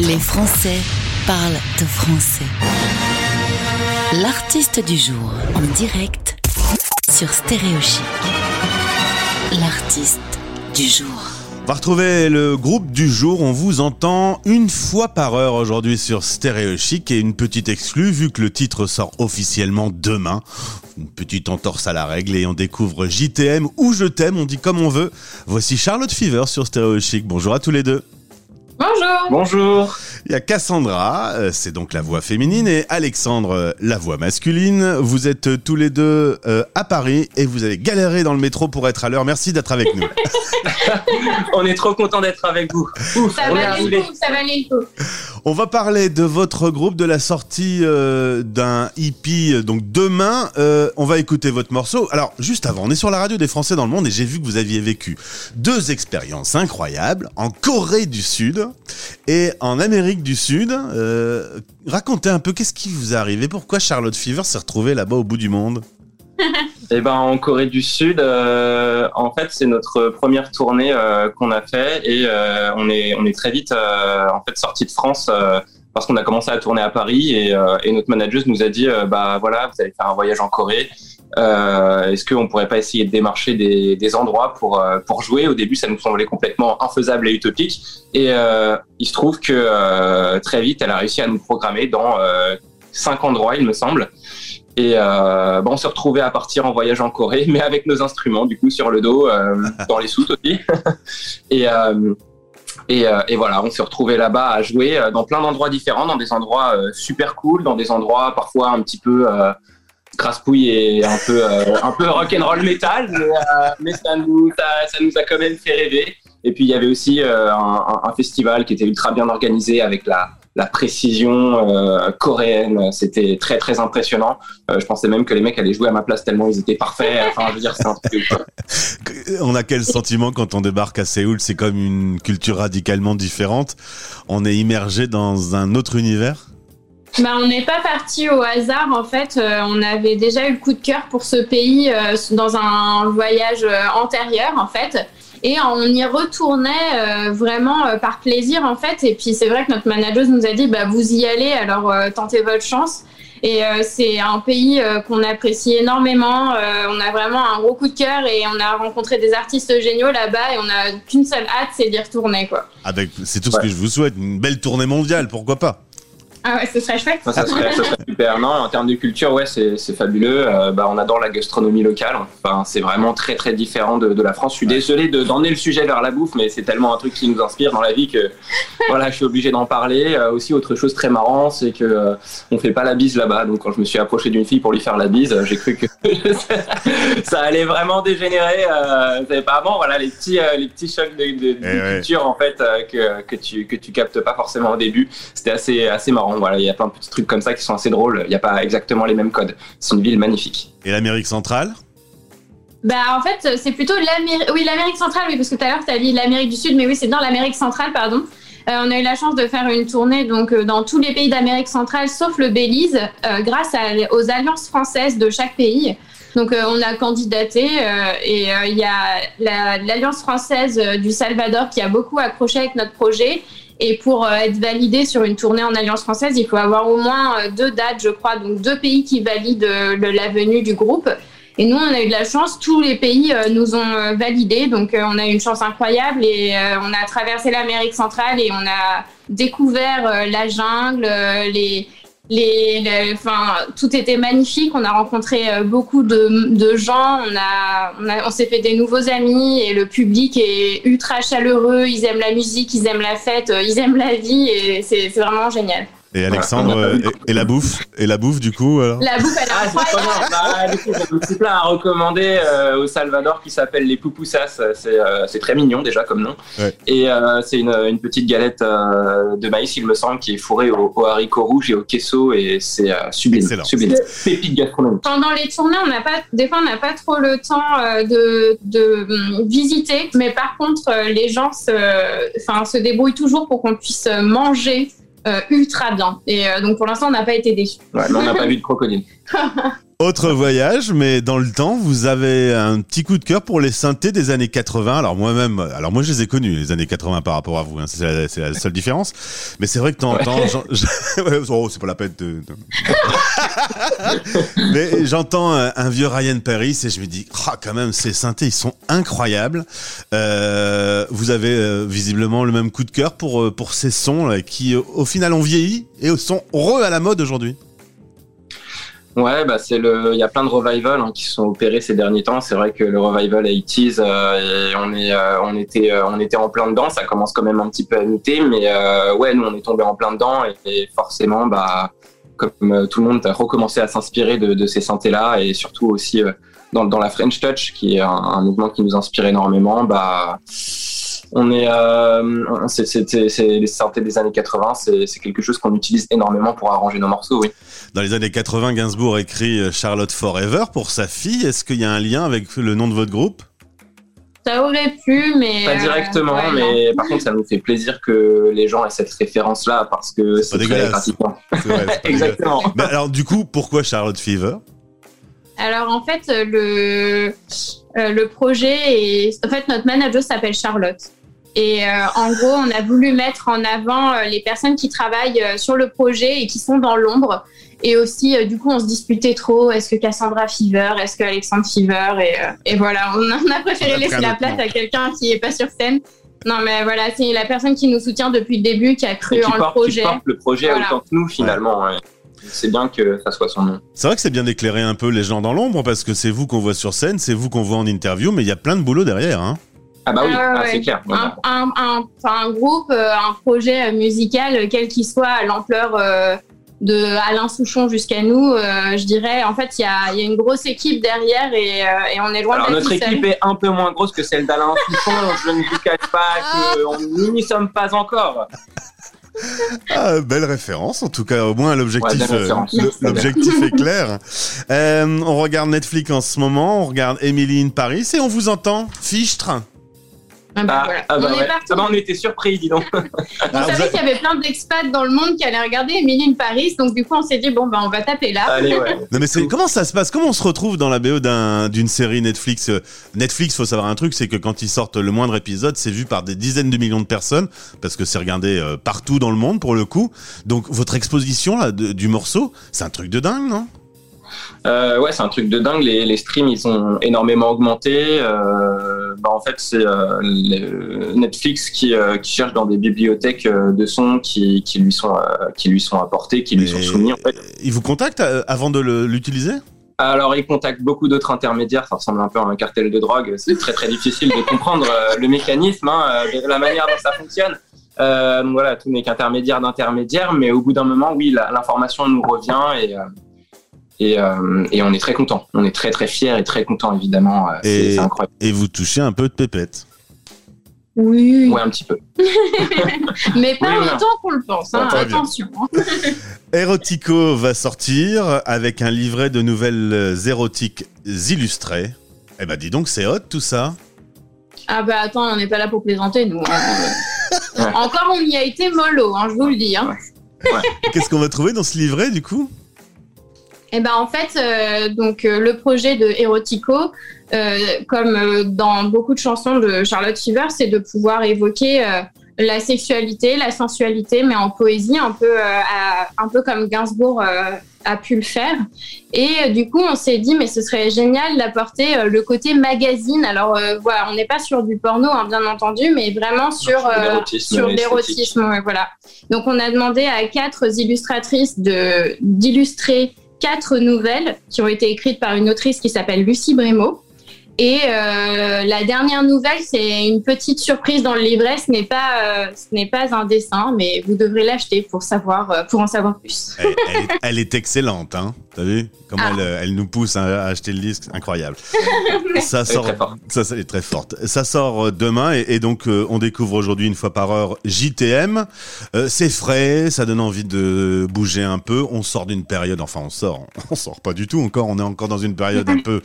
Les Français parlent de français. L'artiste du jour en direct sur Stéréochic. L'artiste du jour. On va retrouver le groupe du jour. On vous entend une fois par heure aujourd'hui sur Stéréo Chic et une petite exclue vu que le titre sort officiellement demain. Une petite entorse à la règle et on découvre JTM ou Je t'aime, on dit comme on veut. Voici Charlotte Fever sur Stéréo Chic. Bonjour à tous les deux. Bonjour. Bonjour. Il y a Cassandra, euh, c'est donc la voix féminine, et Alexandre, euh, la voix masculine. Vous êtes euh, tous les deux à Paris et vous avez galéré dans le métro pour être à l'heure. Merci d'être avec nous. On est trop content d'être avec vous. Ouf, Ça valait le coup, ça valait le coup. On va parler de votre groupe, de la sortie euh, d'un EP. euh, Donc demain, euh, on va écouter votre morceau. Alors juste avant, on est sur la radio des Français dans le monde et j'ai vu que vous aviez vécu deux expériences incroyables en Corée du Sud et en Amérique du Sud. Euh, racontez un peu qu'est-ce qui vous est arrivé, pourquoi Charlotte Fever s'est retrouvée là-bas au bout du monde? Et ben en Corée du Sud, euh, en fait, c'est notre première tournée euh, qu'on a fait et euh, on est on est très vite euh, en fait sorti de France euh, parce qu'on a commencé à tourner à Paris et, euh, et notre manageuse nous a dit bah voilà vous allez faire un voyage en Corée. Est-ce qu'on pourrait pas essayer de démarcher des, des endroits pour pour jouer? Au début, ça nous semblait complètement infaisable et utopique. Et il se trouve que très vite, elle a réussi à nous programmer dans cinq endroits, il me semble. Et euh, bon, on s'est retrouvés à partir en voyage en Corée, mais avec nos instruments, du coup, sur le dos, euh, dans les soutes aussi. et, euh, et, et voilà, on s'est retrouvés là-bas à jouer dans plein d'endroits différents, dans des endroits super cool, dans des endroits parfois un petit peu crasse-pouille et un peu, un peu rock'n'roll metal, mais, mais ça, nous, ça, ça nous a quand même fait rêver. Et puis il y avait aussi un festival qui était ultra bien organisé avec la, la précision euh, coréenne. C'était très très impressionnant. Euh, je pensais même que les mecs allaient jouer à ma place tellement ils étaient parfaits. Enfin, je veux dire, c'est un truc. On a quel sentiment quand on débarque à Séoul? C'est comme une culture radicalement différente. On est immergé dans un autre univers? Bah, on n'est pas parti au hasard en fait. Euh, on avait déjà eu le coup de cœur pour ce pays euh, dans un voyage euh, antérieur en fait. Et on y retournait euh, vraiment euh, par plaisir en fait. Et puis c'est vrai que notre manageuse nous a dit bah vous y allez alors euh, tentez votre chance. Et euh, c'est un pays euh, qu'on apprécie énormément. Euh, on a vraiment un gros coup de cœur et on a rencontré des artistes géniaux là-bas et on a qu'une seule hâte, c'est d'y retourner quoi. Avec, c'est tout ce que je vous souhaite. Une belle tournée mondiale, pourquoi pas? Ah ouais, ce serait chouette. Ça, ça serait, ça serait super. Non, en termes de culture, ouais, c'est c'est fabuleux. Euh, bah, on adore la gastronomie locale. Enfin, c'est vraiment très très différent de, de la France. Je suis désolé de d'emmener le sujet vers la bouffe, mais c'est tellement un truc qui nous inspire dans la vie que voilà, je suis obligé d'en parler. Euh, aussi, autre chose très marrant, c'est que euh, on fait pas la bise là-bas. Donc, quand je me suis approché d'une fille pour lui faire la bise, euh, j'ai cru que ça allait vraiment dégénérer. Euh, savez pas avant, voilà, les petits euh, les petits chocs de, de, de Eh ouais. culture en fait euh, que que tu que tu captes pas forcément au début. C'était assez assez marrant. Voilà, il y a plein de petits trucs comme ça qui sont assez drôles. Il n'y a pas exactement les mêmes codes. C'est une ville magnifique. Et l'Amérique centrale? Bah en fait c'est plutôt l'Amérique oui l'Amérique centrale oui parce que tout à l'heure tu as dit l'Amérique du Sud mais oui c'est dans l'Amérique centrale pardon. Euh, on a eu la chance de faire une tournée donc euh, dans tous les pays d'Amérique centrale sauf le Belize euh, grâce à- aux alliances françaises de chaque pays. Donc euh, on a candidaté euh, et euh, il y a la- l'alliance française du Salvador qui a beaucoup accroché avec notre projet. Et pour être validé sur une tournée en alliance française, il faut avoir au moins deux dates, je crois, donc deux pays qui valident la venue du groupe. Et nous, on a eu de la chance, tous les pays nous ont validés, donc on a eu une chance incroyable et on a traversé l'Amérique centrale et on a découvert la jungle, les, les, les- tout était magnifique. On a rencontré euh, beaucoup de, gens, on a, on a, on s'est fait des nouveaux amis et le public est ultra chaleureux. Ils aiment la musique, ils aiment la fête, euh, ils aiment la vie et c'est vraiment génial. Et Alexandre, Voilà. euh, et, et la bouffe Et la bouffe, du coup alors La bouffe, elle est Ah, bah, Du coup, j'ai un petit plat à recommander euh, au Salvador qui s'appelle les pupusas. C'est euh, c'est très mignon déjà comme nom. Ouais. Et euh, c'est une, une petite galette euh, de maïs, il me semble, qui est fourrée au, au haricot rouge et au queso et c'est euh, sublime. Excellent. Sublime. Pépite gastronomique. Pendant les tournées, on n'a pas, des fois, on n'a pas trop le temps euh, de, de hum, visiter, mais par contre, les gens se, enfin, se débrouillent toujours pour qu'on puisse manger ultra bien. Et euh, donc, pour l'instant, on n'a pas été déçus. Ouais, on n'a pas vu de crocodile. Autre voyage, mais dans le temps, vous avez un petit coup de cœur pour les synthés des années 80. Alors moi-même, alors moi je les ai connus les années 80 par rapport à vous. Hein. C'est la, seule différence. Mais c'est vrai que j'en- ouais, oh, c'est pas la peine de. mais j'entends un, un vieux Ryan Paris et je me dis, ah quand même, ces synthés ils sont incroyables. Euh, vous avez euh, visiblement le même coup de cœur pour euh, pour ces sons qui euh, au final ont vieilli et sont re à la mode aujourd'hui. Ouais, bah c'est le, il y a plein de revivals hein, qui sont opérés ces derniers temps. C'est vrai que le revival 80s, euh, et on est, euh, on était, euh, on était en plein dedans. Ça commence quand même un petit peu à muter, mais euh, ouais, nous on est tombé en plein dedans et forcément, bah, comme euh, tout le monde a recommencé à s'inspirer de, ces synthés-là et surtout aussi euh, dans, la French Touch, qui est un, mouvement qui nous inspire énormément, bah. On est, euh, les synthés des années 80, c'est, c'est quelque chose qu'on utilise énormément pour arranger nos morceaux, oui. Dans les années 80, Gainsbourg écrit euh, Charlotte Forever pour sa fille. Est-ce qu'il y a un lien avec le nom de votre groupe? Ça aurait pu, mais. Pas euh, directement, ouais, non. mais par contre, ça nous fait plaisir que les gens aient cette référence-là parce que c'est très gratifiant. Exactement. Mais alors du coup, pourquoi Charlotte Fever? Alors en fait, le, euh, le projet est. En fait, notre manager s'appelle Charlotte. Et euh, en gros, on a voulu mettre en avant les personnes qui travaillent sur le projet et qui sont dans l'ombre. Et aussi, euh, du coup, on se disputait trop. Est-ce que Cassandra Fever? Est-ce que Alexandre Fever? Et, euh, et voilà, on a, on a préféré On a pris laisser la place à quelqu'un qui est pas sur scène. Non, mais voilà, c'est la personne qui nous soutient depuis le début, qui a cru en le porte, qui projet. porte le projet Voilà. autant que nous, finalement. ouais. C'est bien que ça soit son nom. C'est vrai que c'est bien d'éclairer un peu les gens dans l'ombre parce que c'est vous qu'on voit sur scène, c'est vous qu'on voit en interview, mais il y a plein de boulot derrière. Hein. Ah bah oui, Ah ouais, ah, c'est ouais. clair. Voilà. un, un, un, enfin, un groupe, euh, un projet musical, quel qu'il soit, à l'ampleur euh, de Alain Souchon jusqu'à nous, euh, je dirais, en fait, il y a, il y a une grosse équipe derrière et, euh, et on est loin Alors d'être notre équipe est un peu moins grosse que celle d'Alain Souchon. je ne vous cache pas que on- nous n'y sommes pas encore. Ah, belle référence, en tout cas, au moins l'objectif, Ouais, euh, l'objectif est clair. Euh, on regarde Netflix en ce moment, on regarde Emily in Paris et on vous entend fichtre. Ah bah Ah, voilà. ah bah on est ouais. parti. Ah bah, on était surpris, dis donc. On vous savait avez- qu'il y avait plein d'expats dans le monde qui allaient regarder Emily in Paris, donc du coup, on s'est dit, bon, bah, on va taper là. Allez, ouais. Non mais c'est comment ça se passe? Comment on se retrouve dans la BO d'un- d'une série Netflix? Euh, Netflix, faut savoir un truc, c'est que quand ils sortent le moindre épisode, c'est vu par des dizaines de millions de personnes parce que c'est regardé euh, partout dans le monde pour le coup. Donc votre exposition là de- du morceau, c'est un truc de dingue, non? Euh, ouais, c'est un truc de dingue. Les, les streams, ils ont énormément augmenté. Euh, bah, en fait, c'est euh, Netflix qui, qui cherche dans des bibliothèques de sons qui, qui lui sont qui lui sont apportés, qui lui sont soumis. En fait. Ils vous contactent avant de l'utiliser? Alors, ils contactent beaucoup d'autres intermédiaires. Ça ressemble un peu à un cartel de drogue. C'est très très difficile de comprendre le mécanisme, hein, de la manière dont ça fonctionne. Donc voilà, tout n'est qu'intermédiaire d'intermédiaire, mais au bout d'un moment, oui, l'information nous revient et et, euh, et on est très content. On est très très fiers et très content évidemment. Euh, c'est Et- c'est incroyable. et vous touchez un peu de pépette. Oui, Ouais, un petit peu. mais pas Oui, autant qu'on le pense, hein, attention. Erotico va sortir avec un livret de nouvelles euh, érotiques illustrées. Eh ben dis donc, c'est hot tout ça. Ah bah attends, on n'est pas là pour plaisanter, nous. hein. Encore, on y a été mollo, hein, je vous le dis. Hein. Qu'est-ce qu'on va trouver dans ce livret du coup? Et ben en fait, euh, donc euh, le projet de Erotico, euh, comme dans beaucoup de chansons de Charlotte Fever, c'est de pouvoir évoquer la sexualité, la sensualité, mais en poésie, un peu, à- un peu comme Gainsbourg a pu le faire. Et du coup, on s'est dit, mais ce serait génial d'apporter le côté magazine. Alors voilà, on n'est pas sur du porno, hein, bien entendu, mais vraiment sur Sur l'érotisme ouais, voilà. Donc on a demandé à quatre illustratrices de d'illustrer quatre nouvelles qui ont été écrites par une autrice qui s'appelle Lucie Brémaud. Et euh, la dernière nouvelle, c'est une petite surprise dans le livret. Ce n'est pas, euh, n'est pas un dessin, mais vous devrez l'acheter pour savoir, euh, pour en savoir plus. elle, elle est excellente, hein T'as vu? Comment Ah. elle, euh, elle nous pousse à, à acheter le disque Incroyable. ça Elle est sort, ça, ça, est très forte. Ça sort euh, demain et, et donc euh, on découvre aujourd'hui une fois par heure JTM. Euh, c'est frais, ça donne envie de bouger un peu. On sort d'une période, enfin on sort, on sort pas du tout encore. On est encore dans une période un peu,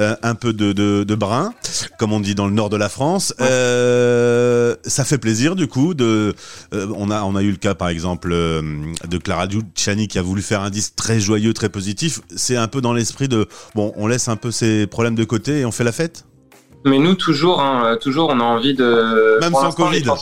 euh, un peu de, de de, brun, comme on dit dans le nord de la France. Euh, ça fait plaisir du coup. De, euh, on a on a eu le cas par exemple euh, de Clara Luciani qui a voulu faire un disque très joyeux, très positif. C'est un peu dans l'esprit de bon, on laisse un peu ses problèmes de côté et on fait la fête? Mais nous, toujours, hein, toujours, on a envie de. Même sans Covid.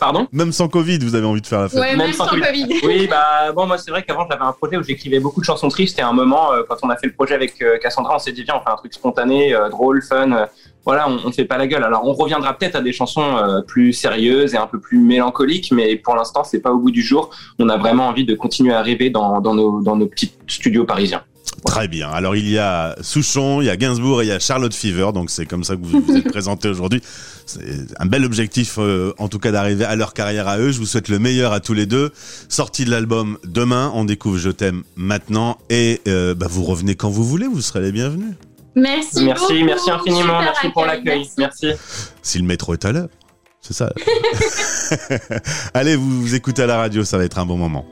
Pardon Même sans Covid, vous avez envie de faire la fête. Ouais, même, Même sans sans Covid. Oui, bah bon, moi c'est vrai qu'avant j'avais un projet où j'écrivais beaucoup de chansons tristes et à un moment, euh, quand on a fait le projet avec euh, Cassandra, on s'est dit viens, on fait un truc spontané, euh, drôle, fun. euh, voilà, on, on fait pas la gueule. Alors on reviendra peut-être à des chansons euh, plus sérieuses et un peu plus mélancoliques, mais pour l'instant c'est pas au bout du jour. On a vraiment envie de continuer à rêver dans, dans nos dans nos petits studios parisiens. Très bien. Alors il y a Souchon, il y a Gainsbourg et il y a Charlotte Fever, donc c'est comme ça que vous vous êtes présenté aujourd'hui. C'est un bel objectif, euh, en tout cas, d'arriver à leur carrière à eux. Je vous souhaite le meilleur à tous les deux. Sortie de l'album demain, on découvre Je t'aime maintenant et euh, bah, vous revenez quand vous voulez, vous serez les bienvenus. Merci. Merci, beaucoup. merci infiniment, merci pour accueil, l'accueil, merci. merci. Si le métro est à l'heure, c'est ça. Allez, vous, vous écoutez à la radio, ça va être un bon moment.